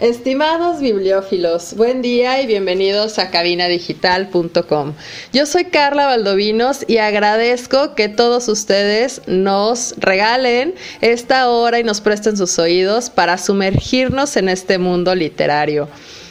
Estimados bibliófilos, buen día y bienvenidos a cabinadigital.com. Yo soy Carla Valdovinos y agradezco que todos ustedes nos regalen esta hora y nos presten sus oídos para sumergirnos en este mundo literario.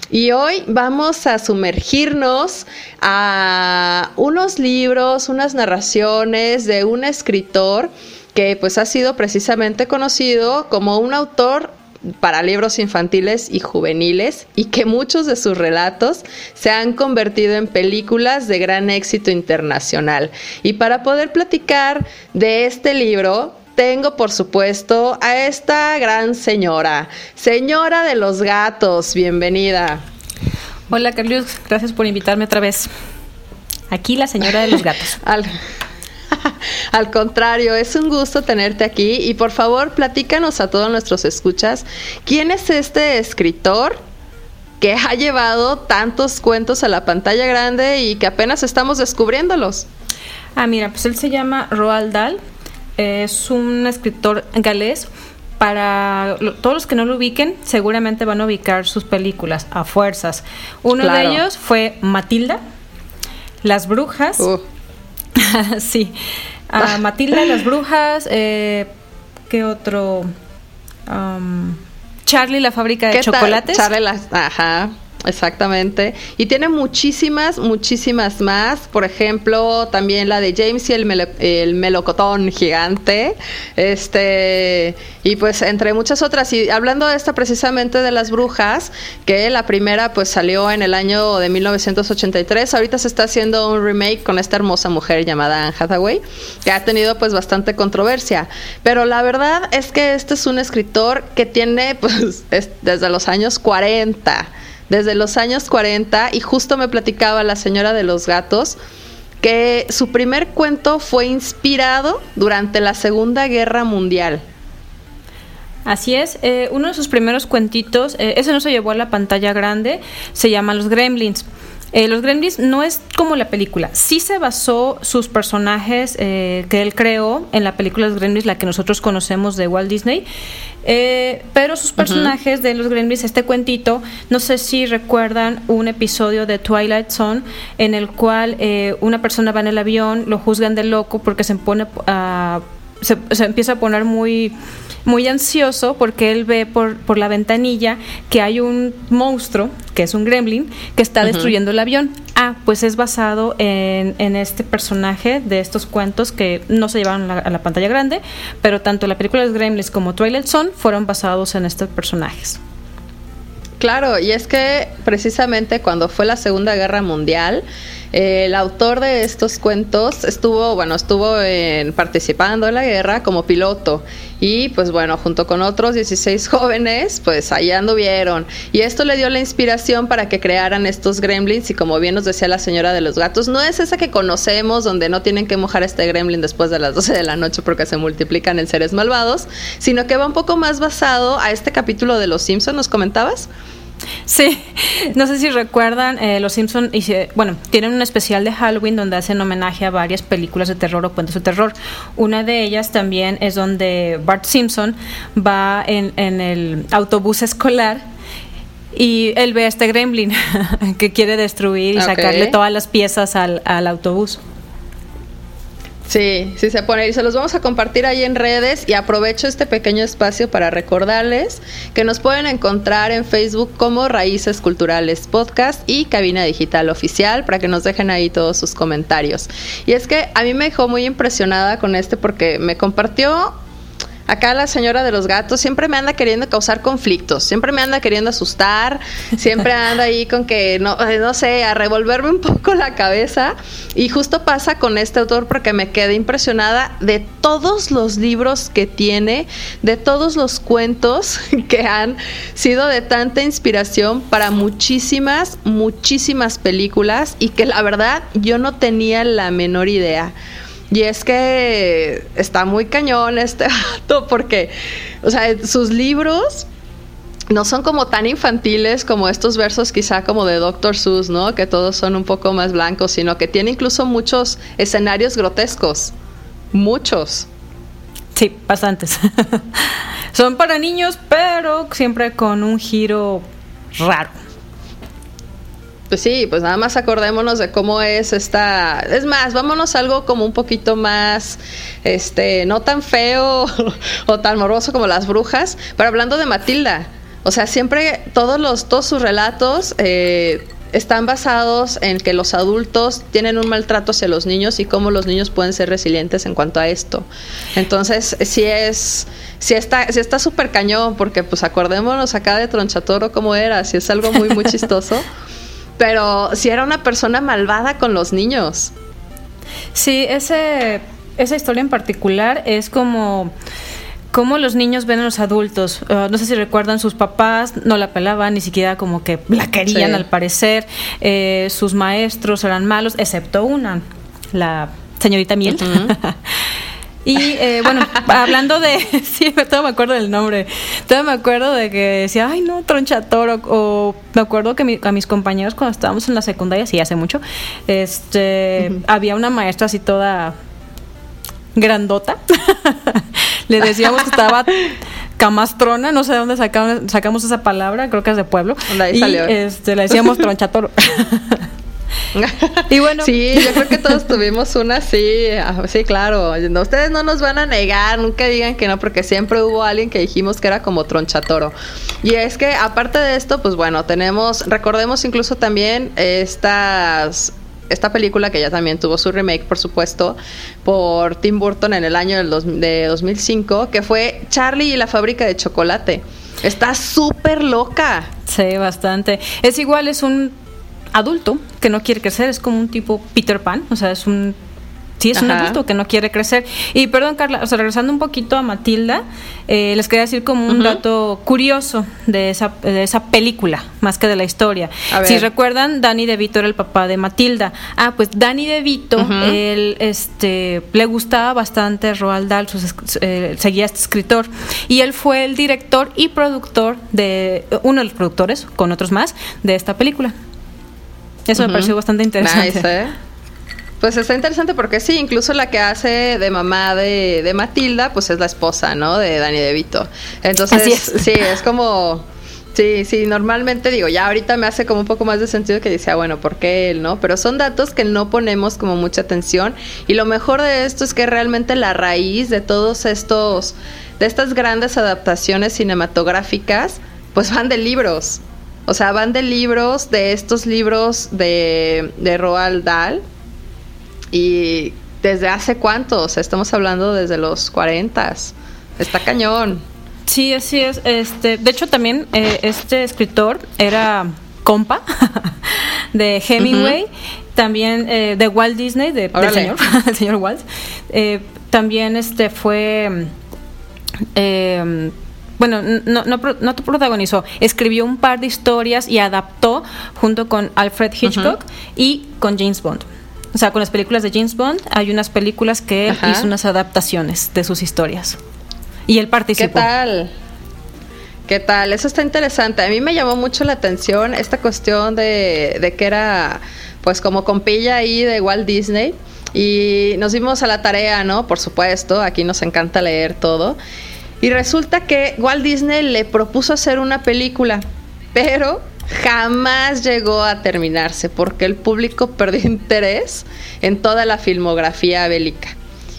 Y hoy vamos a sumergirnos a unos libros, unas narraciones de un escritor que pues ha sido precisamente conocido como un autor para libros infantiles y juveniles y que muchos de sus relatos se han convertido en películas de gran éxito internacional. Y para poder platicar de este libro, tengo por supuesto a esta gran señora, señora de los gatos, bienvenida. Hola Carlos, gracias por invitarme otra vez. Aquí la señora de los gatos. Al contrario, es un gusto tenerte aquí y por favor platícanos a todos nuestros escuchas, ¿quién es este escritor? que ha llevado tantos cuentos a la pantalla grande y que apenas estamos descubriéndolos. Ah, mira, pues él se llama Roald Dahl, es un escritor galés. Para todos los que no lo ubiquen, seguramente van a ubicar sus películas a fuerzas. Uno de ellos fue Matilda, Las Brujas. Uh. sí, a Matilda las brujas, eh, ¿qué otro? Charlie la fábrica de chocolates. Charlie las, ajá. Exactamente. Y tiene muchísimas, muchísimas más. Por ejemplo, también la de James y el, el, melocotón gigante. Este, y pues entre muchas otras. Y hablando de esta precisamente de las brujas, que la primera pues salió en el año de 1983. Ahorita se está haciendo un remake con esta hermosa mujer llamada Anne Hathaway, que ha tenido pues bastante controversia. Pero la verdad es que este es un escritor que tiene pues desde los años 40 desde los años 40 y justo me platicaba la señora de los gatos que su primer cuento fue inspirado durante la Segunda Guerra Mundial. Así es, eh, uno de sus primeros cuentitos, eh, ese no se llevó a la pantalla grande, se llama Los Gremlins. Eh, los Gremlins no es como la película. Sí se basó sus personajes eh, que él creó en la película Los Gremlins, la que nosotros conocemos de Walt Disney. Eh, pero sus personajes de los Gremlins, este cuentito, no sé si recuerdan un episodio de Twilight Zone en el cual una persona va en el avión, lo juzgan de loco porque se pone a, se empieza a poner muy muy ansioso porque él ve por, por la ventanilla que hay un monstruo, que es un gremlin, que está destruyendo el avión. Ah, pues es basado en, en, este personaje de estos cuentos que no se llevaron a la, pantalla grande, pero tanto la película de Gremlins como Twilight Zone fueron basados en estos personajes. Claro, y es que precisamente cuando fue la Segunda Guerra Mundial, el autor de estos cuentos estuvo, bueno, estuvo participando en la guerra como piloto y pues bueno, junto con otros 16 jóvenes, pues ahí anduvieron. Y esto le dio la inspiración para que crearan estos gremlins y como bien nos decía la señora de los gatos, no es esa que conocemos donde no tienen que mojar este gremlin después de las 12 de la noche porque se multiplican en seres malvados, sino que va un poco más basado a este capítulo de Los Simpson, ¿nos comentabas? Sí, no sé si recuerdan, eh, Los Simpson bueno, tienen un especial de Halloween donde hacen homenaje a varias películas de terror o cuentos de terror. Una de ellas también es donde Bart Simpson va en, el autobús escolar y él ve a este gremlin que quiere destruir y sacarle todas las piezas al, al autobús. Sí, sí se pone y se los vamos a compartir ahí en redes y aprovecho este pequeño espacio para recordarles que nos pueden encontrar en Facebook como Raíces Culturales Podcast y Cabina Digital Oficial para que nos dejen ahí todos sus comentarios. Y es que a mí me dejó muy impresionada con este porque me compartió acá la señora de los gatos siempre me anda queriendo causar conflictos, siempre me anda queriendo asustar, siempre anda ahí con que, no, eh, no sé, a revolverme un poco la cabeza. Y justo pasa con este autor porque me quedé impresionada de todos los libros que tiene, de todos los cuentos que han sido de tanta inspiración para muchísimas, muchísimas películas y que la verdad yo no tenía la menor idea. Y es que está muy cañón este vato porque, o sea, sus libros no son como tan infantiles como estos versos quizá como de Dr. Seuss, ¿no? Que todos son un poco más blancos, sino que tiene incluso muchos escenarios grotescos. Muchos. Sí, bastantes. son para niños, pero siempre con un giro raro. Pues sí, pues nada más acordémonos de cómo es esta. Es más, vámonos a algo como un poquito más, este, no tan feo o tan moroso como las brujas, pero hablando de Matilda. O sea, siempre todos los, todos sus relatos eh, están basados en que los adultos tienen un maltrato hacia los niños y cómo los niños pueden ser resilientes en cuanto a esto. Entonces, sí es, sí está, sí está súper cañón, porque pues acordémonos acá de Tronchatoro cómo era, si es algo muy, muy chistoso. Pero si era una persona malvada con los niños. Sí, ese, esa historia en particular es como cómo los niños ven a los adultos. Uh, no sé si recuerdan, sus papás no la pelaban, ni siquiera como que la querían al parecer. Eh, sus maestros eran malos, excepto una, la señorita Miel. Y eh, bueno, hablando de. Sí, todo me acuerdo del nombre. Todo me acuerdo de que decía, ay, no, tronchatoro. O me acuerdo que a mis compañeros, cuando estábamos en la secundaria, sí, hace mucho, este, había una maestra así toda grandota. Le decíamos que estaba camastrona, no sé de dónde sacamos, sacamos esa palabra, creo que es de pueblo. y este, le decíamos tronchatoro. Y bueno. Sí, yo creo que todos tuvimos una así. Ah, sí, claro. ustedes no nos van a negar, nunca digan que no, porque siempre hubo alguien que dijimos que era como tronchatoro. Y es que, aparte de esto, pues bueno, tenemos, recordemos incluso también estas esta película que ya también tuvo su remake, por supuesto, por Tim Burton en el año del de 2005, que fue Charlie y la fábrica de chocolate. Está súper loca. Sí, bastante. Es igual, es un adulto que no quiere crecer, es como un tipo Peter Pan, o sea, es un Sí, es un adulto que no quiere crecer. Y perdón, Carla, o sea, regresando un poquito a Matilda, eh, les quería decir como un dato curioso de esa, de esa película, más que de la historia. Si recuerdan, Danny DeVito era el papá de Matilda. Ah, pues Danny DeVito, él este, le gustaba bastante Roald Dahl, eh, seguía a este escritor. Y él fue el director y productor de, uno de los productores, con otros más, de esta película. Eso me pareció bastante interesante. ¿eh? Pues está interesante porque sí, incluso la que hace de mamá de, de Matilda, pues es la esposa, ¿no? De Dani DeVito. Entonces, sí, es como... Sí, sí, normalmente digo, ya ahorita me hace como un poco más de sentido que dice, ah, bueno, ¿por qué él, no? Pero son datos que no ponemos como mucha atención y lo mejor de esto es que realmente la raíz de todos estos, de estas grandes adaptaciones cinematográficas, pues van de libros. O sea, van de libros, de estos libros de, de Roald Dahl. Y desde hace cuánto, o sea, estamos hablando desde los 40. Está cañón. Sí, así es. Este, de hecho, también eh, este escritor era compa de Hemingway, también eh, de Walt Disney, de, del señor, el señor Walt. Eh, también este fue bueno, no, no, no protagonizó, escribió un par de historias y adaptó junto con Alfred Hitchcock y con James Bond. O sea, con las películas de James Bond hay unas películas que hizo unas adaptaciones de sus historias. Y él participó. ¿Qué tal? ¿Qué tal? Eso está interesante. A mí me llamó mucho la atención esta cuestión de, de que era pues como compilla ahí de Walt Disney. Y nos dimos a la tarea, ¿no? Por supuesto, aquí nos encanta leer todo. Y resulta que Walt Disney le propuso hacer una película, pero jamás llegó a terminarse porque el público perdió interés en toda la filmografía bélica.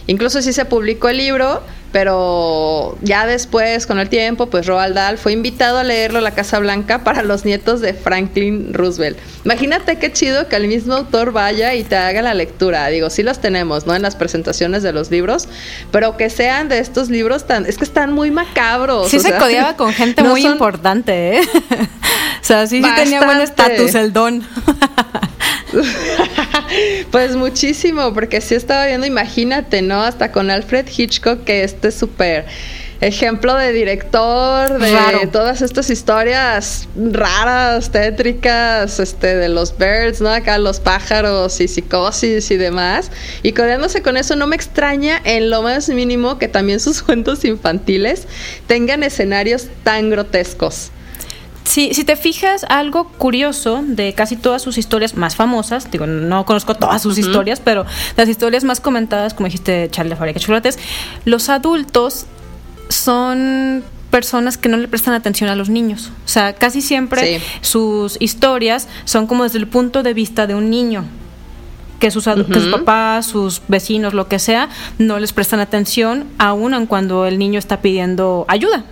Incluso sí se publicó el libro, pero ya después, con el tiempo, pues Roald Dahl fue invitado a leerlo a la Casa Blanca para los nietos de Franklin Roosevelt. Imagínate qué chido que el mismo autor vaya y te haga la lectura. Digo, sí los tenemos, ¿no? En las presentaciones de los libros, pero que sean de estos libros tan, es que están muy macabros. Sí se codiaba con gente muy importante, ¿eh? o sea, sí, sí tenía buen estatus el don. pues muchísimo, porque sí estaba viendo, imagínate, ¿no? Hasta con Alfred Hitchcock, que este súper ejemplo de director de todas estas historias raras, tétricas, este, de los birds, ¿no? Acá los pájaros y psicosis y demás. Y codeándose con eso, no me extraña en lo más mínimo que también sus cuentos infantiles tengan escenarios tan grotescos. Si, si te fijas, algo curioso de casi todas sus historias más famosas, digo, no conozco todas sus historias, pero las historias más comentadas, como dijiste, Charlie Fábrica de Chocolates, los adultos son personas que no le prestan atención a los niños. O sea, casi siempre sus historias son como desde el punto de vista de un niño. Que sus, que sus papás, sus vecinos, lo que sea, no les prestan atención, aún cuando el niño está pidiendo ayuda.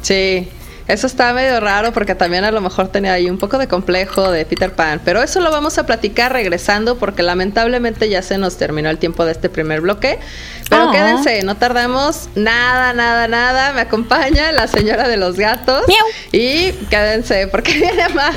Sí, eso está medio raro porque también a lo mejor tenía ahí un poco de complejo de Peter Pan. Pero eso lo vamos a platicar regresando porque lamentablemente ya se nos terminó el tiempo de este primer bloque. Pero quédense, no tardamos nada, nada, nada. Me acompaña la señora de los gatos. Y quédense porque viene más.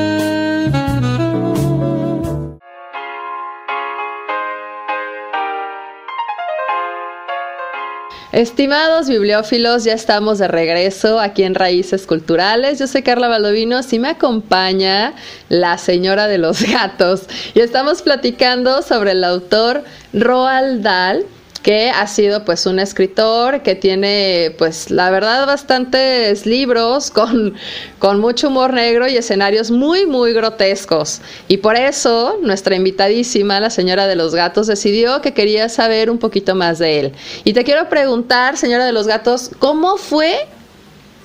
Estimados bibliófilos, ya estamos de regreso aquí en Raíces Culturales. Yo soy Carla Valdovinos y me acompaña la señora de los gatos. Y estamos platicando sobre el autor Roald Dahl que ha sido pues un escritor que tiene pues la verdad bastantes libros con, con mucho humor negro y escenarios muy muy grotescos. Y por eso nuestra invitadísima la señora de los gatos decidió que quería saber un poquito más de él. Y te quiero preguntar señora de los gatos cómo fue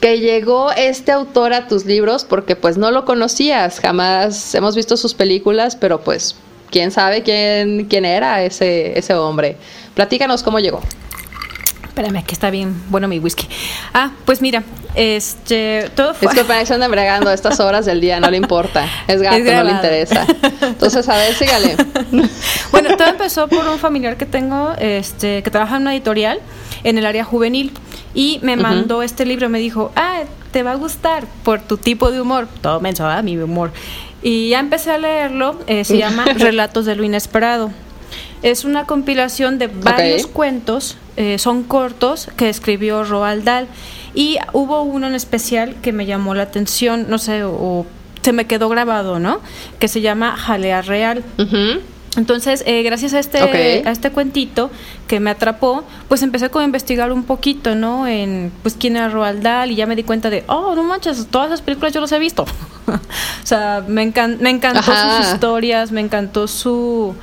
que llegó este autor a tus libros porque pues no lo conocías. Jamás hemos visto sus películas pero pues quién sabe quién, quién era ese, ese hombre. Platícanos cómo llegó. Espérame, que está bien bueno mi whisky. Ah, pues mira, este, todo fue... Disculpa, se anda bregando estas horas del día, no le importa. Es gato, no le interesa. Entonces, a ver, sígale. bueno, todo empezó por un familiar que tengo, este, que trabaja en una editorial en el área juvenil y me mandó este libro, me dijo, ah, te va a gustar por tu tipo de humor. Todo menso, ¿ah? mi humor. Y ya empecé a leerlo, eh, se llama Relatos de lo Inesperado. Es una compilación de varios cuentos, eh, son cortos, que escribió Roald Dahl. Y hubo uno en especial que me llamó la atención, no sé, o, se me quedó grabado, ¿no? Que se llama Jalea Real. Entonces, eh, gracias a este, a este cuentito que me atrapó, pues empecé a investigar un poquito, ¿no? En, pues, quién era Roald Dahl y ya me di cuenta de, oh, no manches, todas esas películas yo las he visto. o sea, me, me encantó sus historias, me encantó su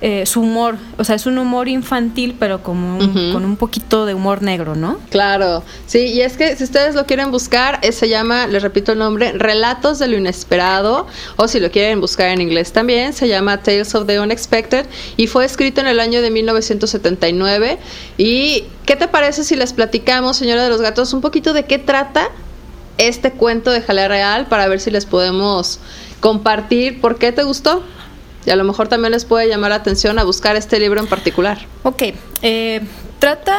eh, su humor, o sea, es un humor infantil, pero como con un poquito de humor negro, ¿no? Claro, sí, y es que si ustedes lo quieren buscar, eh, se llama, les repito el nombre, Relatos de lo Inesperado, o si lo quieren buscar en inglés también, se llama Tales of the Unexpected, y fue escrito en el año de 1979. ¿Y qué te parece si les platicamos, señora de los gatos, un poquito de qué trata este cuento de Jalea Real para ver si les podemos compartir por qué te gustó? Y a lo mejor también les puede llamar la atención a buscar este libro en particular. Ok, eh, trata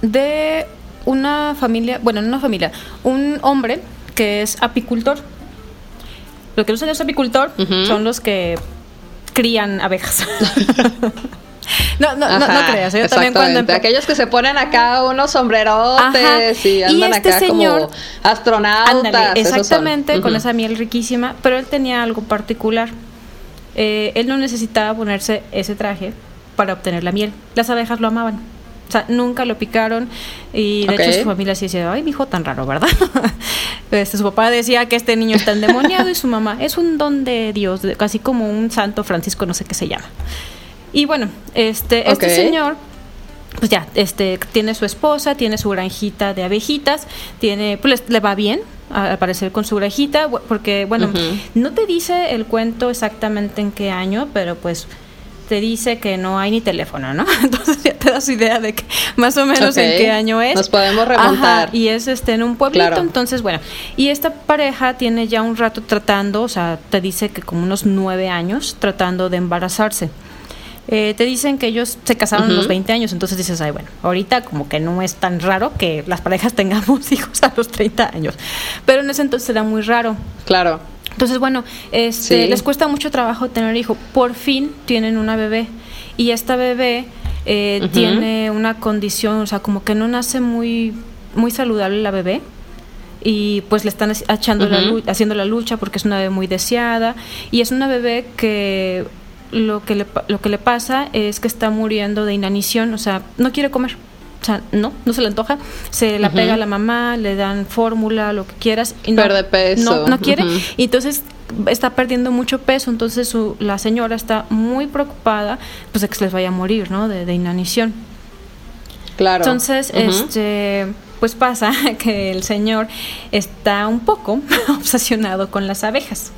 de una familia, bueno, no una familia, un hombre que es apicultor. Lo que los años apicultor son los que crían abejas. No, no, no, creas. Yo también cuando Aquellos que se ponen acá unos sombrerotes y andan este acá como astronautas. exactamente, con esa miel riquísima. Pero él tenía algo particular eh, él no necesitaba ponerse ese traje para obtener la miel. Las abejas lo amaban. O sea, nunca lo picaron y de hecho su familia sí decía, ay, mi hijo tan raro, ¿verdad? este, su papá decía que este niño está endemoniado y su mamá es un don de Dios, casi como un santo Francisco, no sé qué se llama. Y bueno, este, este señor pues ya, este, tiene su esposa, tiene su granjita de abejitas, tiene, pues le, va bien, al parecer con su granjita, porque, bueno, no te dice el cuento exactamente en qué año, pero pues te dice que no hay ni teléfono, ¿no? Entonces ya te das idea de que más o menos en qué año es. Nos podemos remontar. y es este en un pueblito, entonces bueno, y esta pareja tiene ya un rato tratando, o sea, te dice que como unos nueve años tratando de embarazarse. Eh, te dicen que ellos se casaron a los 20 años, entonces dices, ay, bueno, ahorita como que no es tan raro que las parejas tengamos hijos a los 30 años, pero en ese entonces era muy raro. Claro. Entonces, bueno, este, les cuesta mucho trabajo tener hijo. Por fin tienen una bebé. Y esta bebé eh, tiene una condición, o sea, como que no nace muy, muy saludable la bebé. Y pues le están echando la haciendo la lucha porque es una bebé muy deseada. Y es una bebé que lo que le, lo que le pasa es que está muriendo de inanición, o sea, no quiere comer. O sea, no, no se le antoja. Se la pega a la mamá, le dan fórmula, lo que quieras. Y no, peso. No, no quiere. Y entonces está perdiendo mucho peso. Entonces su, la señora está muy preocupada pues de que se les vaya a morir, ¿no? De, de inanición. Claro. Entonces, este pues pasa que el señor está un poco obsesionado con las abejas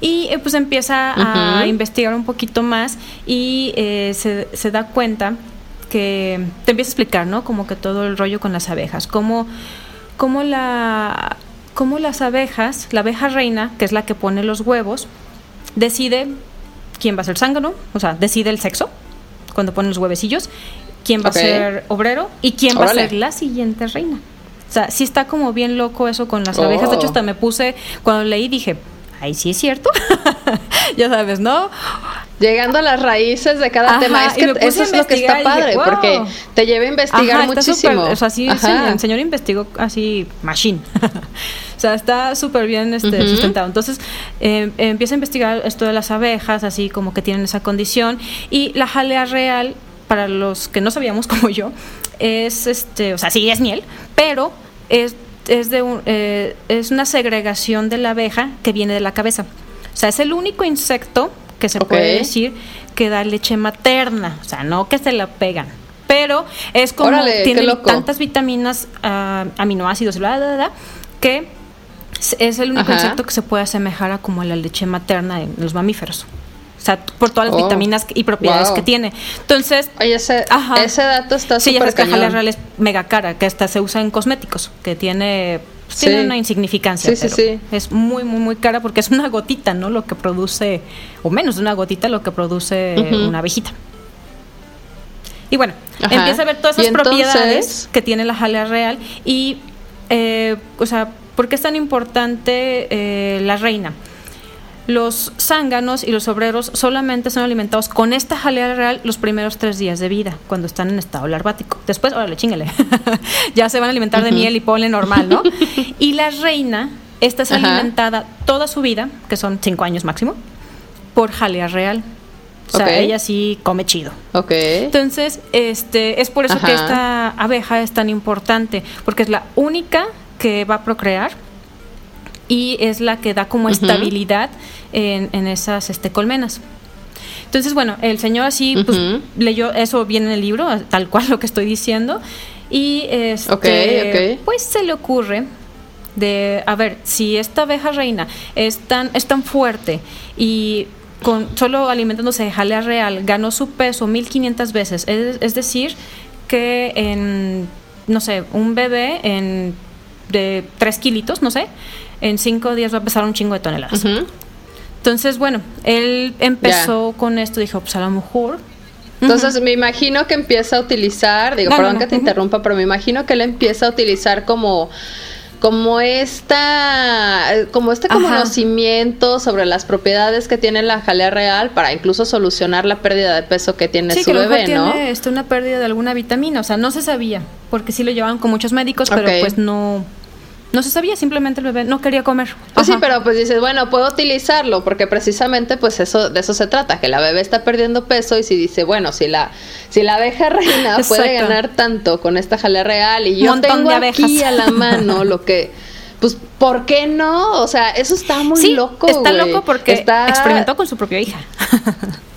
y eh, pues empieza a investigar un poquito más y eh, se, se, da cuenta que te empieza a explicar, ¿no? Como que todo el rollo con las abejas, cómo, cómo, la, cómo las abejas, la abeja reina, que es la que pone los huevos, decide quién va a ser zángano, o sea, decide el sexo cuando pone los huevecillos, quién va a ser obrero y quién va a ser la siguiente reina. O sea, sí está como bien loco eso con las abejas. De hecho, oh. hasta me puse, cuando leí dije, ahí sí es cierto. ya sabes, ¿no? Llegando a las raíces de cada tema. Es que eso es lo que está padre, porque te lleva a investigar muchísimo. o sea, sí, el señor investigó así, machine. o sea, está súper bien este, sustentado. Entonces, eh, empieza a investigar esto de las abejas, así como que tienen esa condición. Y la jalea real, para los que no sabíamos como yo, es, este, o sea, sí es miel, pero es es, de eh, es una segregación de la abeja que viene de la cabeza. O sea, es el único insecto que se puede decir que da leche materna, o sea, no que se la pegan. Pero es como tiene tantas vitaminas, uh, aminoácidos, bla, bla, bla, que es el único insecto que se puede asemejar a como la leche materna en los mamíferos. O sea, por todas las oh, vitaminas y propiedades que tiene. Entonces, Oye, ese, ese dato está súper Sí, ya sabes que real es mega cara, que hasta se usa en cosméticos, que tiene pues, tiene una insignificancia, sí, pero es muy, muy, muy cara porque es una gotita, ¿no? Lo que produce, o menos de una gotita, lo que produce una abejita. Y bueno, empieza a ver todas esas propiedades que tiene la jalea real y, eh, o sea, ¿por qué es tan importante eh, la reina? Los zánganos y los obreros solamente son alimentados con esta jalea real los primeros tres días de vida, cuando están en estado larvático. Después, órale, chingale. ya se van a alimentar de miel y polen normal, ¿no? y la reina, esta es alimentada toda su vida, que son cinco años máximo, por jalea real. O sea, ella sí come chido. Ok. Entonces, este, es por eso que esta abeja es tan importante, porque es la única que va a procrear y es la que da como estabilidad en, esas este, colmenas. Entonces, bueno, el señor así pues, leyó eso bien en el libro, tal cual lo que estoy diciendo, y este, pues se le ocurre de, a ver, si esta abeja reina es tan, es tan fuerte y con solo alimentándose de jalea real ganó su peso 1500 veces, es, es decir, que en, no sé, un bebé en de 3 kilitos, no sé, en 5 días va a pesar un chingo de toneladas. Entonces, bueno, él empezó con esto, dijo, pues a lo mejor entonces me imagino que empieza a utilizar, digo, perdón que te interrumpa, pero me imagino que él empieza a utilizar como como esta como este conocimiento sobre las propiedades que tiene la jalea real para incluso solucionar la pérdida de peso que tiene su bebé, ¿no? Tiene este, una pérdida de alguna vitamina, o sea, no se sabía, porque sí lo llevaban con muchos médicos, pero pues no No se sabía, simplemente el bebé no quería comer. Pues sí, pero pues dices, bueno, puedo utilizarlo porque precisamente pues eso de eso se trata, que la bebé está perdiendo peso y si dice, bueno, si la si la abeja reina puede ganar tanto con esta jalea real y yo tengo aquí a la mano lo que pues ¿por qué no? O sea, eso está muy loco. Está loco porque experimentó con su propia hija.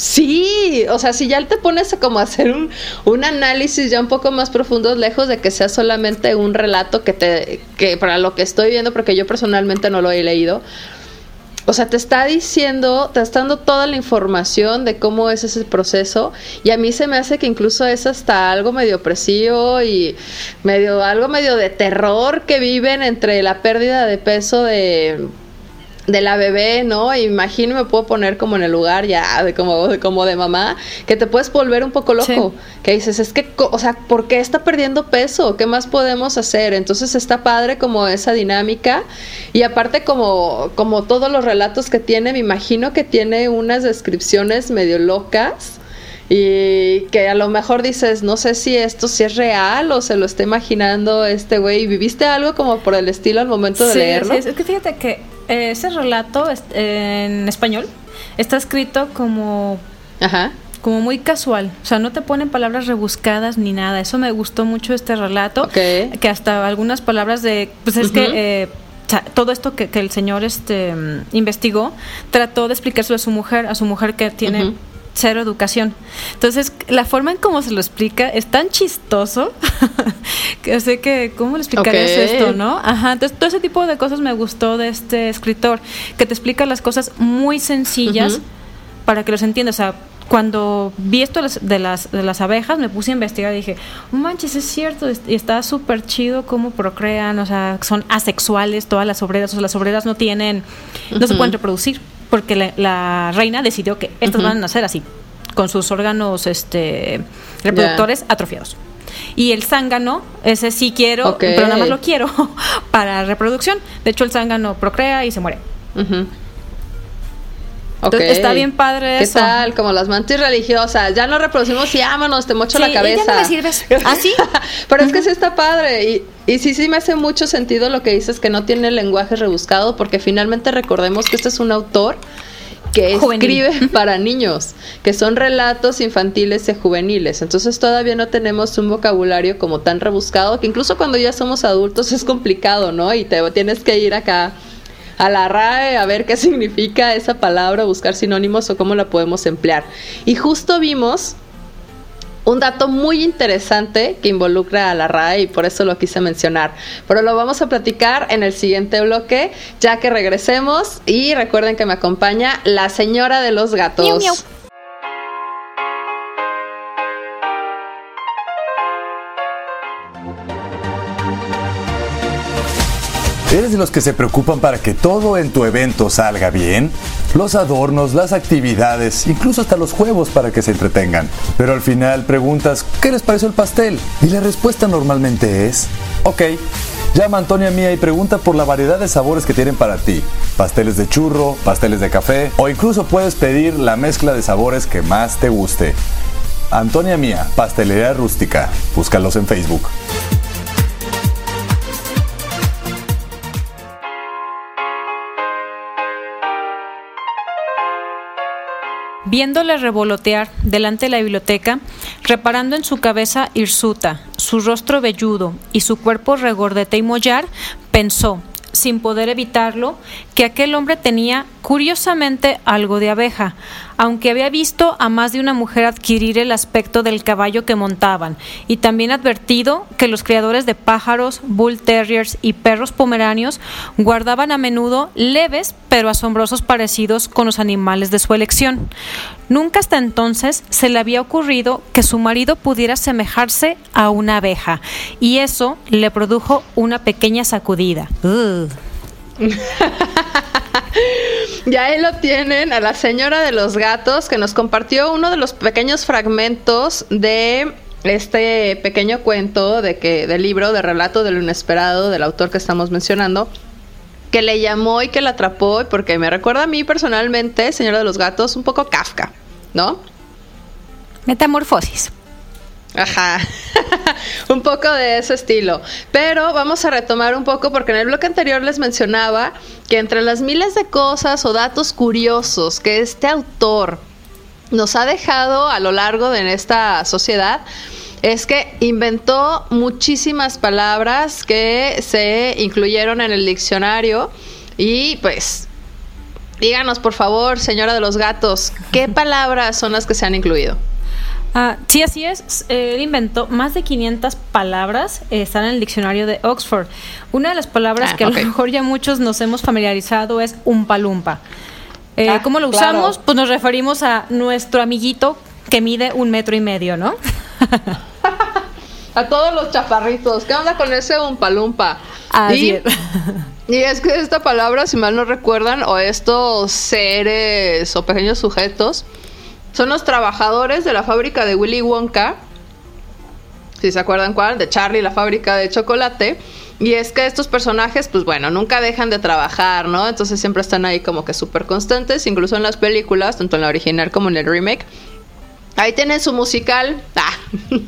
Sí, o sea, si ya te pones a como hacer un, análisis ya un poco más profundo, lejos de que sea solamente un relato que te, que para lo que estoy viendo, porque yo personalmente no lo he leído, o sea, te está diciendo, te está dando toda la información de cómo es ese proceso y a mí se me hace que incluso es hasta algo medio opresivo y medio algo medio de terror que viven entre la pérdida de peso de de la bebé, ¿no? Imagino me puedo poner como en el lugar ya de como, de, como de mamá, que te puedes volver un poco loco, que dices, es que, o sea, ¿por qué está perdiendo peso? ¿Qué más podemos hacer? Entonces está padre como esa dinámica y aparte como, como todos los relatos que tiene, me imagino que tiene unas descripciones medio locas y que a lo mejor dices, no sé si esto sí es real o se lo está imaginando este güey. ¿Viviste algo como por el estilo al momento de leerlo? Sí, es que fíjate que ese relato en español está escrito como... Como muy casual, o sea, no te ponen palabras rebuscadas ni nada. Eso me gustó mucho este relato, que hasta algunas palabras de, pues es que eh, todo esto que, el señor este investigó, trató de explicárselo a su mujer, a su mujer que tiene cero educación. Entonces, la forma en cómo se lo explica es tan chistoso que sé que, ¿cómo le explicarías esto, no? Ajá, entonces todo ese tipo de cosas me gustó de este escritor, que te explica las cosas muy sencillas para que los entiendas. O sea, cuando vi esto de las, de las abejas, me puse a investigar y dije, manches, es cierto, y está súper chido cómo procrean, o sea, son asexuales todas las obreras, o sea, las obreras no tienen, no se pueden reproducir porque la, reina decidió que estos van a nacer así, con sus órganos este, reproductores atrofiados. Y el zángano, ese sí quiero, pero nada más lo quiero para reproducción. De hecho, el zángano procrea y se muere. Está bien padre ¿Qué eso. tal? Como las mantis religiosas. Ya no reproducimos y vámonos, te mocho la cabeza. Ya no me sirves. ¿Así? ¿Ah, pero es que sí está padre. Y, y sí, sí me hace mucho sentido lo que dices, que no tiene lenguaje rebuscado, porque finalmente recordemos que este es un autor que escribe para niños, que son relatos infantiles y juveniles. Entonces todavía no tenemos un vocabulario como tan rebuscado, que incluso cuando ya somos adultos es complicado, ¿no? Y te tienes que ir acá a la RAE a ver qué significa esa palabra, buscar sinónimos o cómo la podemos emplear. Y justo vimos un dato muy interesante que involucra a la RAE y por eso lo quise mencionar. Pero lo vamos a platicar en el siguiente bloque, ya que regresemos. Y recuerden que me acompaña la señora de los gatos. ¿Eres de los que se preocupan para que todo en tu evento salga bien? Los adornos, las actividades, incluso hasta los juegos para que se entretengan. Pero al final preguntas, ¿qué les pareció el pastel? Y la respuesta normalmente es, ok. Llama a Antonia Mía y pregunta por la variedad de sabores que tienen para ti. Pasteles de churro, pasteles de café o incluso puedes pedir la mezcla de sabores que más te guste. Antonia Mía, Pastelería Rústica. Búscalos en Facebook. Viéndole revolotear delante de la biblioteca, reparando en su cabeza hirsuta, su rostro velludo y su cuerpo regordete y mollar, pensó, sin poder evitarlo, que aquel hombre tenía curiosamente algo de abeja, aunque había visto a más de una mujer adquirir el aspecto del caballo que montaban, y también advertido que los criadores de pájaros, bull terriers y perros pomeranios guardaban a menudo leves pero asombrosos parecidos con los animales de su elección. Nunca hasta entonces se le había ocurrido que su marido pudiera asemejarse a una abeja, y eso le produjo una pequeña sacudida. ya ahí lo tienen a la señora de los gatos que nos compartió uno de los pequeños fragmentos de este pequeño cuento de que del libro de relato de lo inesperado del autor que estamos mencionando que le llamó y que la atrapó porque me recuerda a mí personalmente, señora de los gatos, un poco Kafka, ¿no? Metamorfosis. Ajá. un poco de ese estilo. Pero vamos a retomar un poco porque en el bloque anterior les mencionaba que entre las miles de cosas o datos curiosos que este autor nos ha dejado a lo largo de esta sociedad, es que inventó muchísimas palabras que se incluyeron en el diccionario y pues díganos por favor, señora de los gatos, ¿qué palabras son las que se han incluido? Ah, sí, así es. Él inventó más de 500 palabras, eh, están en el diccionario de Oxford. Una de las palabras Ah, que a lo mejor ya muchos nos hemos familiarizado es un palumpa. Eh, Ah, ¿Cómo lo claro. usamos? Pues nos referimos a nuestro amiguito que mide un metro y medio, ¿no? A todos los chaparritos, ¿qué onda con ese umpalumpa? Así y, es. y es que esta palabra, si mal no recuerdan, o estos seres o pequeños sujetos, son los trabajadores de la fábrica de Willy Wonka, si se acuerdan cuál, de Charlie, la fábrica de chocolate. Y es que estos personajes, pues bueno, nunca dejan de trabajar, ¿no? Entonces siempre están ahí como que súper constantes, incluso en las películas, tanto en la original como en el remake. Ahí tienen su musical. Ah.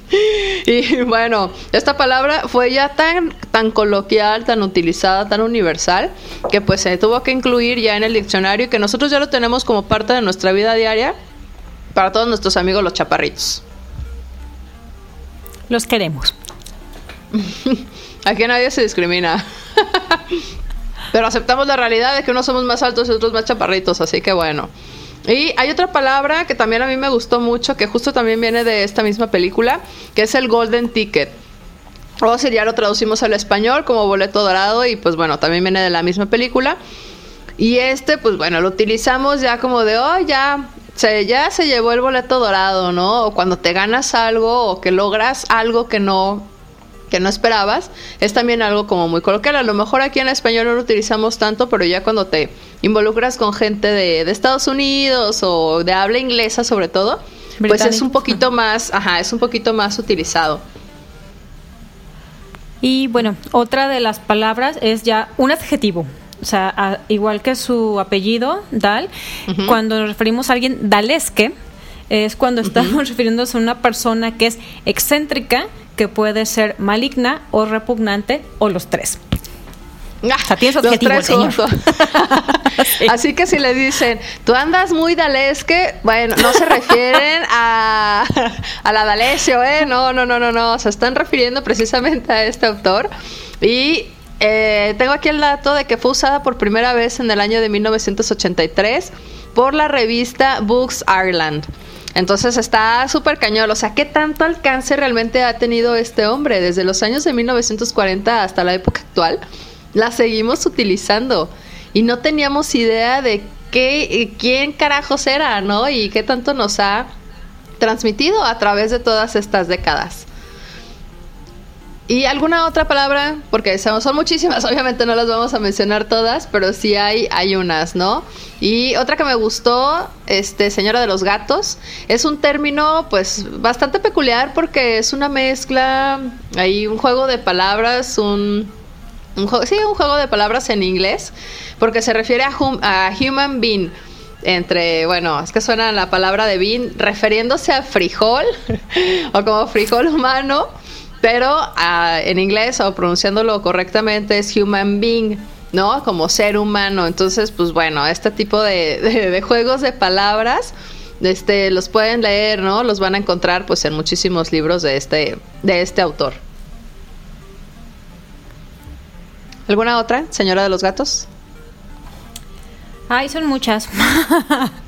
y bueno, esta palabra fue ya tan, tan coloquial, tan utilizada, tan universal, que pues se tuvo que incluir ya en el diccionario y que nosotros ya lo tenemos como parte de nuestra vida diaria para todos nuestros amigos los chaparritos. Los queremos. Aquí nadie se discrimina. Pero aceptamos la realidad de que unos somos más altos y otros más chaparritos, así que bueno. Y hay otra palabra que también a mí me gustó mucho, que justo también viene de esta misma película, que es el Golden Ticket. O si ya lo traducimos al español como boleto dorado y pues bueno, también viene de la misma película. Y este, pues bueno, lo utilizamos ya como de, oh, ya se, ya se llevó el boleto dorado, ¿no? O cuando te ganas algo o que logras algo que no que no esperabas, es también algo como muy coloquial. A lo mejor aquí en español no lo utilizamos tanto, pero ya cuando te involucras con gente de, de Estados Unidos o de habla inglesa sobre todo, pues es un poquito más, ajá, es un poquito más utilizado. Y bueno, otra de las palabras es ya un adjetivo. O sea, a- igual que su apellido, Dal, cuando nos referimos a alguien dalesque, es cuando estamos refiriéndonos a una persona que es excéntrica, que puede ser maligna o repugnante, o los tres. O sea, tiene su adjetivo el señor. Sí. Así que si le dicen, tú andas muy dalesque, bueno, no se refieren a, a la Dalesio, ¿eh? No, no, no, no, no. Se están refiriendo precisamente a este autor. Y eh, tengo aquí el dato de que fue usada por primera vez en el año de 1983 por la revista Books Ireland. Entonces está súper cañón. O sea, ¿qué tanto alcance realmente ha tenido este hombre? Desde los años de 1940 hasta la época actual, la seguimos utilizando. Y no teníamos idea de qué, quién carajos era, ¿no? Y qué tanto nos ha transmitido a través de todas estas décadas. ¿Y alguna otra palabra? Porque son, muchísimas, obviamente no las vamos a mencionar todas, pero sí hay, hay unas, ¿no? Y otra que me gustó, este, señora de los gatos, es un término pues bastante peculiar porque es una mezcla, hay un juego de palabras, un, un juego, sí, un juego de palabras en inglés, porque se refiere a, hum- a human being entre, bueno, es que suena la palabra de bean refiriéndose a frijol o como frijol humano, pero ah, en inglés o pronunciándolo correctamente es human being, ¿no? Como ser humano. Entonces, pues bueno, este tipo de, de- de juegos de palabras, este, los pueden leer, ¿no? Los van a encontrar, pues, en muchísimos libros de este, de este autor. ¿Alguna otra, señora de los gatos? Ay, son muchas.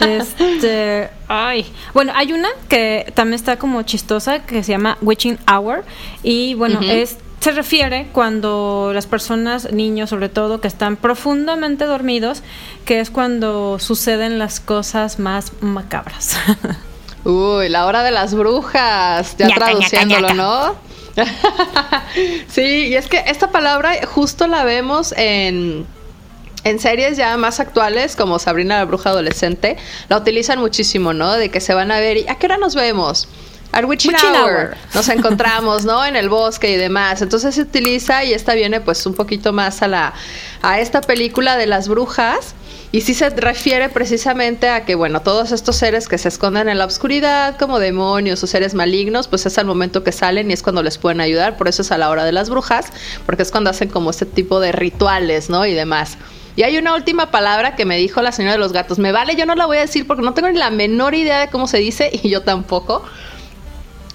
este, ay. Bueno, hay una que también está como chistosa que se llama Witching Hour y bueno, es se refiere cuando las personas, niños sobre todo, que están profundamente dormidos, que es cuando suceden las cosas más macabras. Uy, la hora de las brujas, ya Ñaca, ñaca, traduciéndolo, ñaca. ¿no? sí, y es que esta palabra justo la vemos en, en series ya más actuales, como Sabrina la bruja adolescente, la utilizan muchísimo, ¿no? De que se van a ver y ¿a qué hora nos vemos? Al witching, Witching hour. hour. Nos encontramos, ¿no? En el bosque y demás. Entonces se utiliza y esta viene pues un poquito más a la a esta película de las brujas Y sí se refiere precisamente a que, bueno, todos estos seres que se esconden en la oscuridad, como demonios o seres malignos, pues es al momento que salen y es cuando les pueden ayudar. Por eso es a la hora de las brujas, porque es cuando hacen como este tipo de rituales, ¿no? Y demás. Y hay una última palabra que me dijo la señora de los gatos. Me vale, yo no la voy a decir porque no tengo ni la menor idea de cómo se dice y yo tampoco.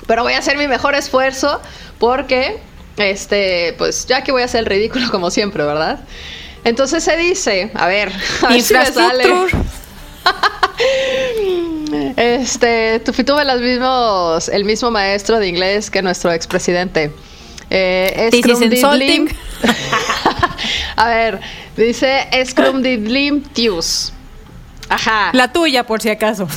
Pero voy a hacer mi mejor esfuerzo porque, este, pues ya que voy a hacer el ridículo como siempre, ¿verdad? Entonces se dice, a ver, a ver si me sale. Este, tuve mismos, el mismo maestro de inglés que nuestro expresidente. Eh, a ver, dice Scrumdidlimtius. Ajá. La tuya, por si acaso.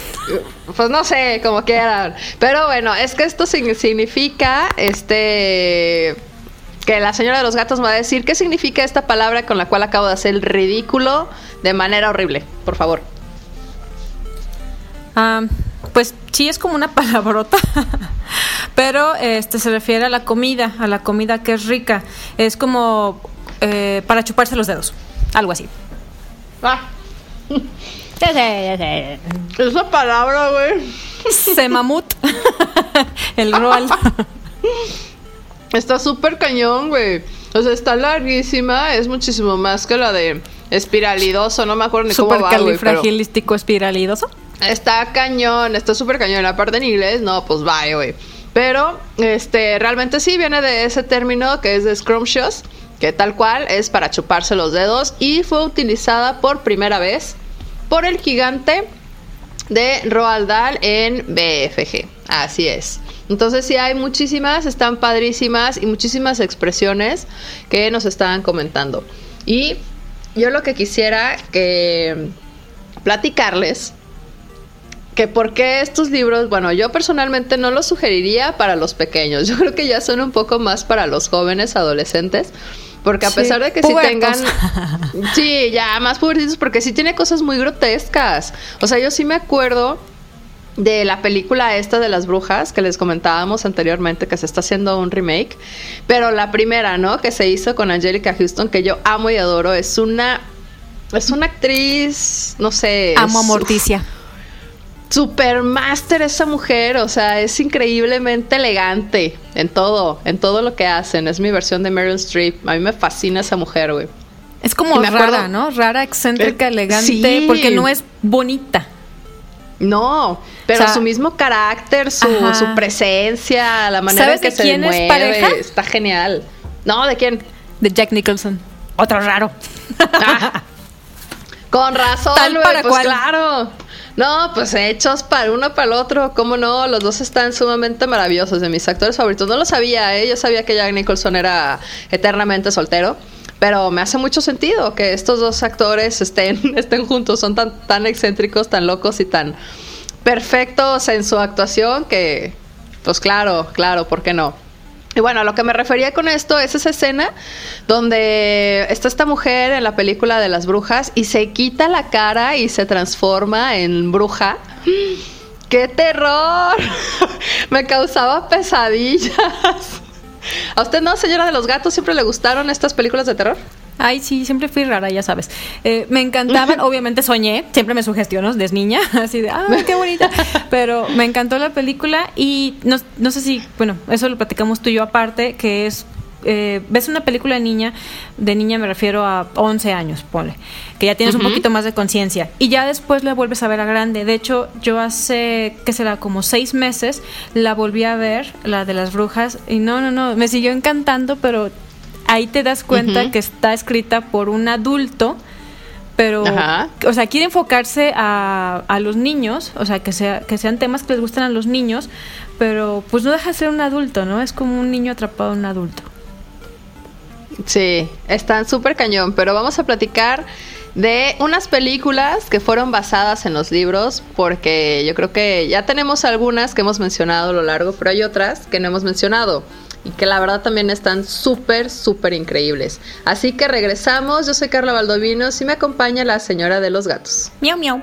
Pues no sé, como quieran. Pero bueno, es que esto significa, este, que la señora de los gatos me va a decir qué significa esta palabra con la cual acabo de hacer el ridículo de manera horrible, por favor. Pues sí es como una palabrota, pero este se refiere a la comida, a la comida que es rica. Es como eh, para chuparse los dedos, algo así. Ah. Esa palabra, güey. Semamut. el roal. Está súper cañón, güey. O sea, está larguísima, es muchísimo más que la de espiralidoso, no me acuerdo ni cómo va, califragilístico espiralidoso. Está cañón, está súper cañón. La parte en inglés, no, pues vaya, güey. Pero, este, realmente sí viene de ese término que es de scrumptious, que tal cual es para chuparse los dedos y fue utilizada por primera vez por el gigante de Roald Dahl en BFG. Así es. Entonces sí hay muchísimas, están padrísimas y muchísimas expresiones que nos estaban comentando. Y yo lo que quisiera que platicarles que por qué estos libros, bueno, yo personalmente no los sugeriría para los pequeños. Yo creo que ya son un poco más para los jóvenes adolescentes. Porque a pesar de que sí tengan. Sí, ya, más pobrecitos, porque sí tiene cosas muy grotescas. O sea, yo sí me acuerdo de la película esta de las brujas que les comentábamos anteriormente que se está haciendo un remake, pero la primera, ¿no? Que se hizo con Angelica Houston que yo amo y adoro, es una es una actriz, no sé, amo a Morticia. Supermaster esa mujer, o sea, es increíblemente elegante en todo, en todo lo que hacen. Es mi versión de Meryl Streep. A mí me fascina esa mujer, güey. Es como rara, ¿no? Rara, excéntrica, eh, elegante, porque no es bonita. No, pero su mismo carácter, su, presencia, la manera en que se mueve, está genial. No, ¿de quién? De Jack Nicholson. Otro raro. Ah. con razón, pues claro. No, pues hechos para uno para el otro, cómo no, los dos están sumamente maravillosos, de mis actores favoritos. No lo sabía, ¿eh? yo sabía que Jack Nicholson era eternamente soltero. Pero me hace mucho sentido que estos dos actores estén, estén juntos, son tan, tan excéntricos, tan locos y tan perfectos en su actuación que, pues claro, claro, ¿por qué no? Y bueno, a lo que me refería con esto es esa escena donde está esta mujer en la película de las brujas y se quita la cara y se transforma en bruja. ¡Qué terror! me causaba pesadillas. ¿A usted no, señora de los gatos, siempre le gustaron estas películas de terror? Ay, sí, siempre fui rara, ya sabes. Eh, me encantaban, obviamente soñé, siempre me sugestionó desde niña, así de, ¡ay, qué bonita! Pero me encantó la película y no, no sé si, bueno, eso lo platicamos tú y yo aparte, que es eh, ves una película de niña, de niña me refiero a 11 años, ponle, que ya tienes un poquito más de conciencia y ya después la vuelves a ver a grande. De hecho, yo hace, ¿qué será? Como seis meses la volví a ver, la de las brujas, y no, no, no, me siguió encantando, pero ahí te das cuenta que está escrita por un adulto pero o sea quiere enfocarse a, a, los niños o sea que sea que sean temas que les gustan a los niños pero pues no deja de ser un adulto no es como un niño atrapado en un adulto. Sí, están súper cañón, pero vamos a platicar de unas películas que fueron basadas en los libros, porque yo creo que ya tenemos algunas que hemos mencionado a lo largo, pero hay otras que no hemos mencionado y que la verdad también están súper, súper increíbles. Así que regresamos, yo soy Carla Valdovinos y me acompaña la señora de los gatos. Miau, miau.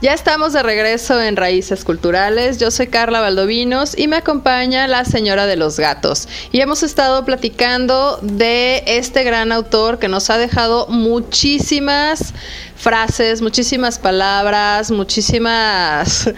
Ya estamos de regreso en Raíces Culturales. Yo soy Carla Valdovinos y me acompaña la señora de los gatos. Y hemos estado platicando de este gran autor que nos ha dejado muchísimas frases, muchísimas palabras, muchísimas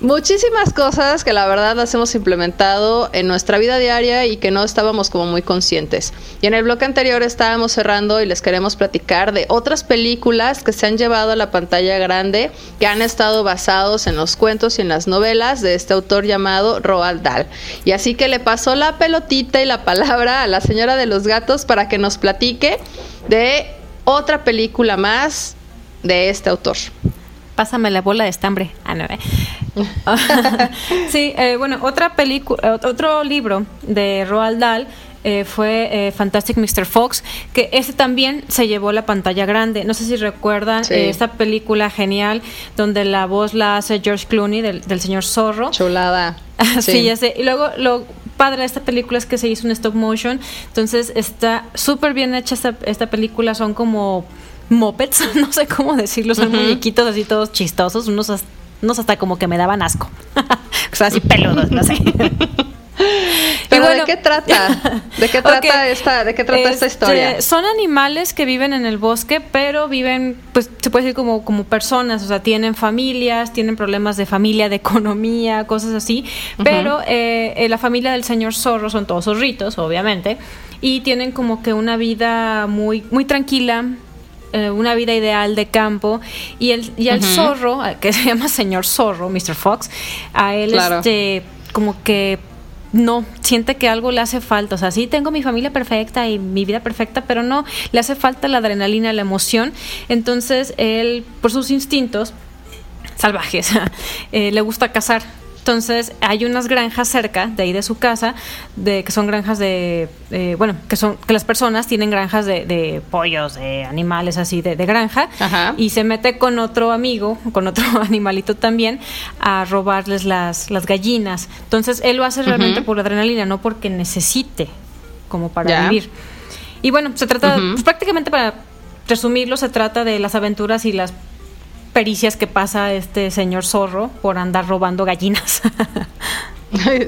Muchísimas cosas que la verdad las hemos implementado en nuestra vida diaria y que no estábamos como muy conscientes. Y en el bloque anterior estábamos cerrando y les queremos platicar de otras películas que se han llevado a la pantalla grande, que han estado basados en los cuentos y en las novelas de este autor llamado Roald Dahl. Y así que le pasó la pelotita y la palabra a la señora de los gatos para que nos platique de otra película más de este autor pásame la bola de estambre. Ah, no, ¿eh? sí, eh, bueno, otra película, otro libro de Roald Dahl eh, fue Fantastic Mr. Fox, que ese también se llevó la pantalla grande. No sé si recuerdan esta película genial donde la voz la hace George Clooney del, señor Zorro. Chulada. sí. ya sé. Y luego lo padre de esta película es que se hizo un stop motion, entonces está súper bien hecha esta, esta película, son como mopeds, no sé cómo decirlo, son muñequitos así todos chistosos, unos, unos hasta como que me daban asco. o sea, así peludos, no sé. Pero ¿de qué trata? ¿De qué trata esta, de qué trata esta este, historia? Son animales que viven en el bosque, pero viven, pues se puede decir como, como personas, o sea, tienen familias, tienen problemas de familia, de economía, cosas así. Pero eh, eh, la familia del señor zorro son todos zorritos, obviamente, y tienen como que una vida muy, muy tranquila, eh, una vida ideal de campo y el, y el zorro, que se llama señor zorro, Mr. Fox, a él este como que no, siente que algo le hace falta. O sea, sí tengo mi familia perfecta y mi vida perfecta, pero no, le hace falta la adrenalina, la emoción. Entonces, él, por sus instintos salvajes, eh, le gusta cazar. Entonces hay unas granjas cerca de ahí de su casa, de que son granjas de, bueno, que son que las personas tienen granjas de, pollos, de animales así de, granja, y se mete con otro amigo, con otro animalito también, a robarles las, las gallinas. Entonces él lo hace realmente por adrenalina, no porque necesite como para vivir. Y bueno, se trata, pues, prácticamente para resumirlo, se trata de las aventuras y las pericias que pasa este señor zorro por andar robando gallinas.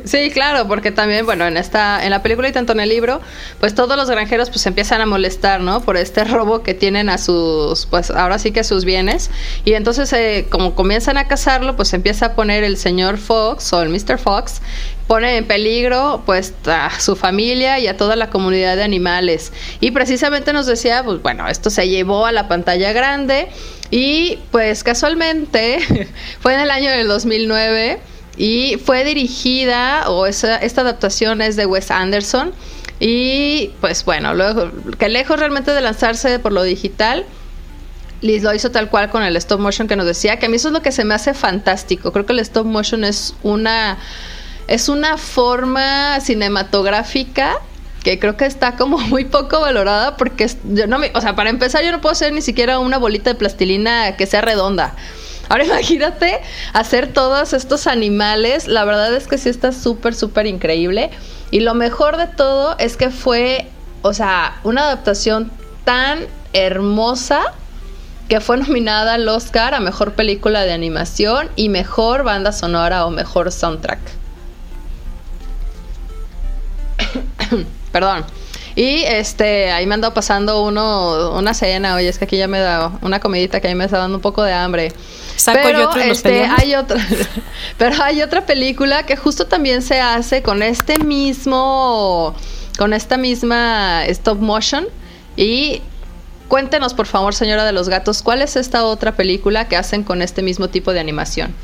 Sí, claro, porque también, bueno, en esta, en la película y tanto en el libro, pues todos los granjeros pues empiezan a molestar, ¿no? Por este robo que tienen a sus, pues ahora sí que a sus bienes. Y entonces, eh, como comienzan a cazarlo, pues empieza a poner el señor Fox o el Mr. Fox, pone en peligro pues a su familia y a toda la comunidad de animales. Y precisamente nos decía, pues bueno, esto se llevó a la pantalla grande y pues casualmente fue en el año del 2009 y fue dirigida, o esa, esta adaptación es de Wes Anderson. Y pues bueno, luego, que lejos realmente de lanzarse por lo digital, Liz lo hizo tal cual con el stop motion que nos decía, que a mí eso es lo que se me hace fantástico. Creo que el stop motion es una, es una forma cinematográfica que creo que está como muy poco valorada porque yo no me, o sea, para empezar yo no puedo hacer ni siquiera una bolita de plastilina que sea redonda. Ahora imagínate hacer todos estos animales. La verdad es que sí está súper, súper increíble. Y lo mejor de todo es que fue, o sea, una adaptación tan hermosa que fue nominada al Oscar a Mejor Película de Animación y Mejor Banda Sonora o Mejor Soundtrack. Perdón. Y este, ahí me ando pasando uno, una cena, oye, es que aquí ya me da una comidita que ahí me está dando un poco de hambre pero este, hay otra, pero hay otra película que justo también se hace con este mismo, con esta misma stop motion y Cuéntenos, por favor, señora de los gatos, ¿cuál es esta otra película que hacen con este mismo tipo de animación?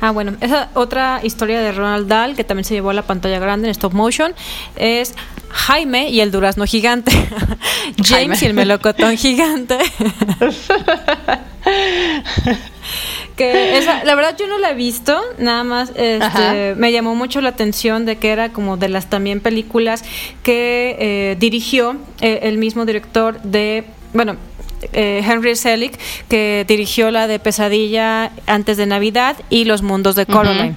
Ah, bueno, esa otra historia de Ronald Dahl que también se llevó a la pantalla grande en stop motion es Jaime y el durazno gigante. James y el melocotón gigante. que esa, la verdad yo no la he visto, nada más este, me llamó mucho la atención de que era como de las también películas que eh, dirigió eh, el mismo director de, bueno, eh, Henry Selick, que dirigió la de Pesadilla antes de Navidad y Los Mundos de Coraline.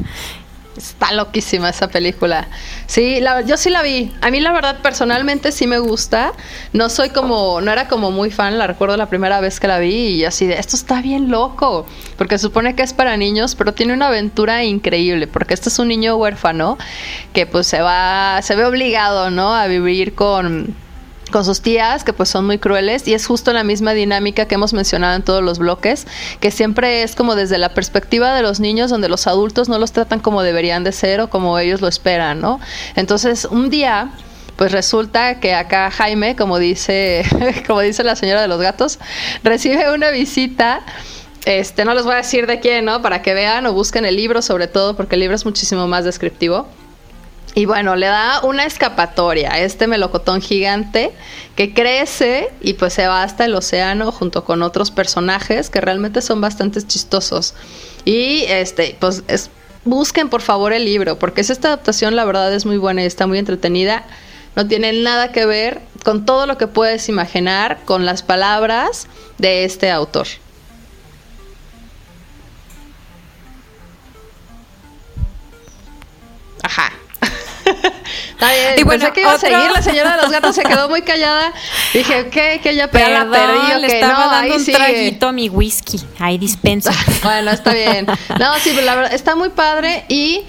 Está loquísima esa película. Sí, yo sí la vi. A mí la verdad personalmente sí me gusta. No soy como, no era como muy fan, la recuerdo la primera vez que la vi y así de, esto está bien loco, porque supone que es para niños, pero tiene una aventura increíble, porque este es un niño huérfano que pues se va, se ve obligado, ¿no? A vivir con con sus tías, que pues son muy crueles, y es justo la misma dinámica que hemos mencionado en todos los bloques, que siempre es como desde la perspectiva de los niños, donde los adultos no los tratan como deberían de ser o como ellos lo esperan, ¿no? Entonces, un día pues resulta que acá Jaime, como dice, como dice la señora de los gatos, recibe una visita. Este, no les voy a decir de quién, ¿no? Para que vean o busquen el libro, sobre todo, porque el libro es muchísimo más descriptivo. Y bueno, le da una escapatoria a este melocotón gigante que crece y pues se va hasta el océano junto con otros personajes que realmente son bastante chistosos. Y este, pues busquen por favor el libro, porque esta adaptación la verdad es muy buena y está muy entretenida. No tiene nada que ver con todo lo que puedes imaginar con las palabras de este autor. Ajá. Está bien. Y bueno, Pensé que iba a seguir, la señora de los gatos se quedó muy callada. Dije, ¿qué? Que la perdí. Le estaba no, dando un traguito a mi whisky. Ahí dispensa. bueno, está bien. No, sí, la verdad, está muy padre y...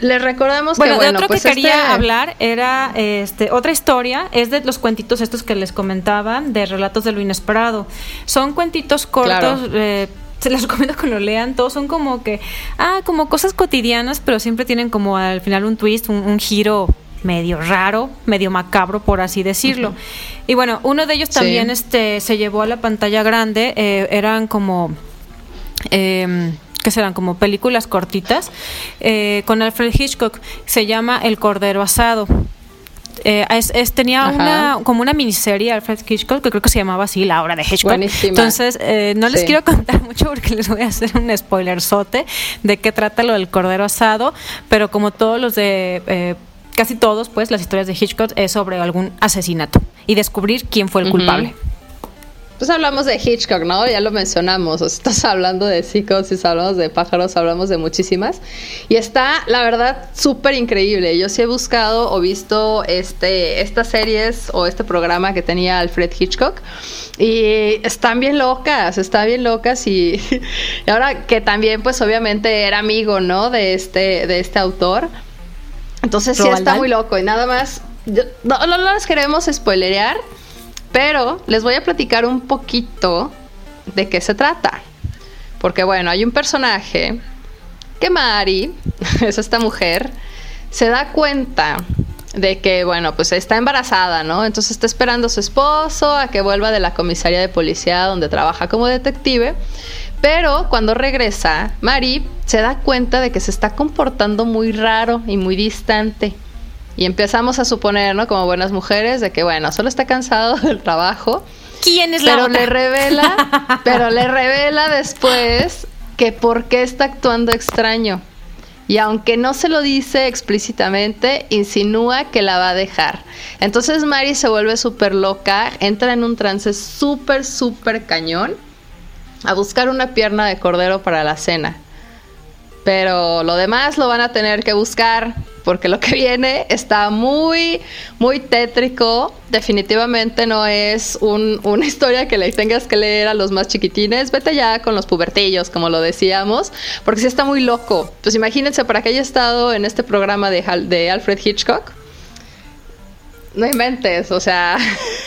Les recordamos bueno, que bueno, de otro pues que quería este hablar era este otra historia, es de los cuentitos estos que les comentaban de relatos de lo inesperado. Son cuentitos cortos, eh, se les recomiendo que lo lean. Todos son como que, ah, como cosas cotidianas, pero siempre tienen como al final un twist, un, giro medio raro, medio macabro, por así decirlo. Y bueno, uno de ellos también este, se llevó a la pantalla grande, eh, eran como... Eh, que serán como películas cortitas, eh, con Alfred Hitchcock, se llama El Cordero Asado. Eh, es, tenía una como una miniserie Alfred Hitchcock que creo que se llamaba así La Hora de Hitchcock. Entonces eh, no les quiero contar mucho porque les voy a hacer un spoiler sote de qué trata lo del cordero asado, pero como todos los de eh, casi todos, pues las historias de Hitchcock es sobre algún asesinato y descubrir quién fue el culpable. Pues hablamos de Hitchcock, ¿no? Ya lo mencionamos. estás hablando de psicosis, hablamos de pájaros, hablamos de muchísimas. Y está, la verdad, súper increíble. Yo sí he buscado o visto este, estas series o este programa que tenía Alfred Hitchcock. Y están bien locas, están bien locas. Y, ahora que también, pues obviamente era amigo, ¿no? De este, de este autor. Entonces sí está muy loco. Y nada más, no, no, no les queremos spoilerear pero les voy a platicar un poquito de qué se trata. Porque bueno, hay un personaje que Mari, es esta mujer, se da cuenta de que, bueno, pues está embarazada, ¿no? Entonces está esperando a su esposo a que vuelva de la comisaría de policía donde trabaja como detective. Pero cuando regresa, Mari se da cuenta de que se está comportando muy raro y muy distante. Y empezamos a suponer, ¿no? Como buenas mujeres, de que, bueno, solo está cansado del trabajo. ¿Quién es la Pero le revela, pero le revela después que por qué está actuando extraño. Y aunque no se lo dice explícitamente, insinúa que la va a dejar. Entonces Mari se vuelve súper loca, entra en un trance súper, súper cañón a buscar una pierna de cordero para la cena. Pero lo demás lo van a tener que buscar porque lo que viene está muy, muy tétrico. Definitivamente no es una historia que le tengas que leer a los más chiquitines. Vete ya con los pubertillos, como lo decíamos, porque sí está muy loco. Pues imagínense, para que haya estado en este programa de Alfred Hitchcock, no inventes, o sea,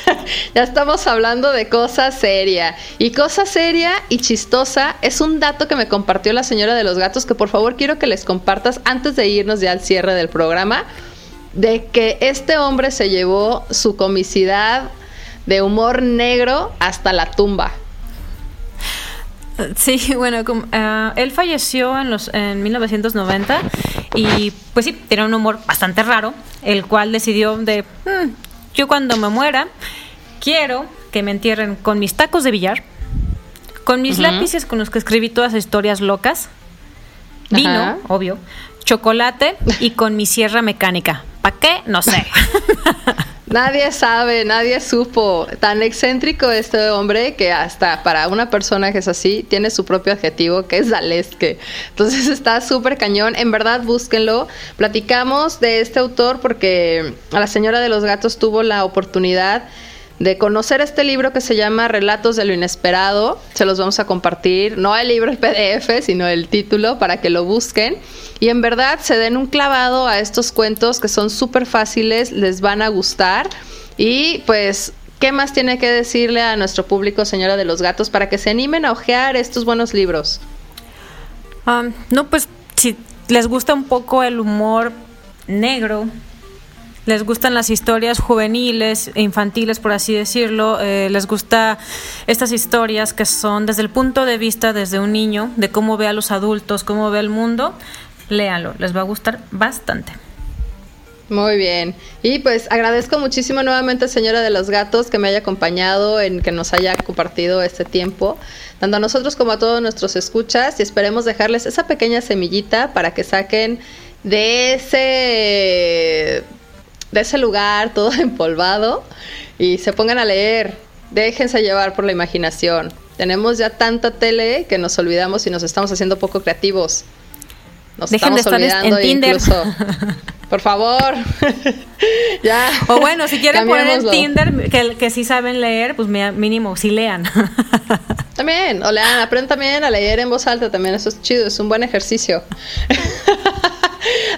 ya estamos hablando de cosa seria. Y cosa seria y chistosa es un dato que me compartió la señora de los gatos que por favor quiero que les compartas antes de irnos ya al cierre del programa, de que este hombre se llevó su comicidad de humor negro hasta la tumba. Sí, bueno, uh, él falleció en, los, en 1990 y pues sí, tiene un humor bastante raro, el cual decidió de, mm, yo cuando me muera, quiero que me entierren con mis tacos de billar, con mis lápices con los que escribí todas las historias locas, vino, obvio, chocolate y con mi sierra mecánica. ¿Para qué? No sé. Nadie sabe, nadie supo. Tan excéntrico este hombre que hasta para una persona que es así, tiene su propio adjetivo que es Dalesque. Entonces está súper cañón. En verdad, búsquenlo. Platicamos de este autor porque a la señora de los gatos tuvo la oportunidad de conocer este libro que se llama Relatos de lo Inesperado. Se los vamos a compartir, no el libro en PDF, sino el título para que lo busquen. Y en verdad se den un clavado a estos cuentos que son súper fáciles, les van a gustar. Y pues, ¿qué más tiene que decirle a nuestro público, señora de los gatos, para que se animen a ojear estos buenos libros? Um, no, pues si les gusta un poco el humor negro, les gustan las historias juveniles e infantiles, por así decirlo, eh, les gusta estas historias que son desde el punto de vista desde un niño, de cómo ve a los adultos, cómo ve el mundo, léanlo, les va a gustar bastante. Muy bien. Y pues agradezco muchísimo nuevamente, señora de los gatos, que me haya acompañado, en que nos haya compartido este tiempo, tanto a nosotros como a todos nuestros escuchas, y esperemos dejarles esa pequeña semillita para que saquen de ese de ese lugar todo empolvado y se pongan a leer. Déjense llevar por la imaginación. Tenemos ya tanta tele que nos olvidamos y nos estamos haciendo poco creativos. Nos estamos olvidando incluso. Por favor. ya. O bueno, si quieren poner en Tinder que, que sí saben leer, pues mínimo, sí lean. también, o lean, aprendan también a leer en voz alta también, eso es chido, es un buen ejercicio.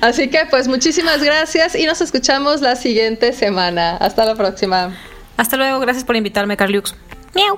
Así que pues muchísimas gracias y nos escuchamos la siguiente semana. Hasta la próxima. Hasta luego, gracias por invitarme, Carliux. Miau.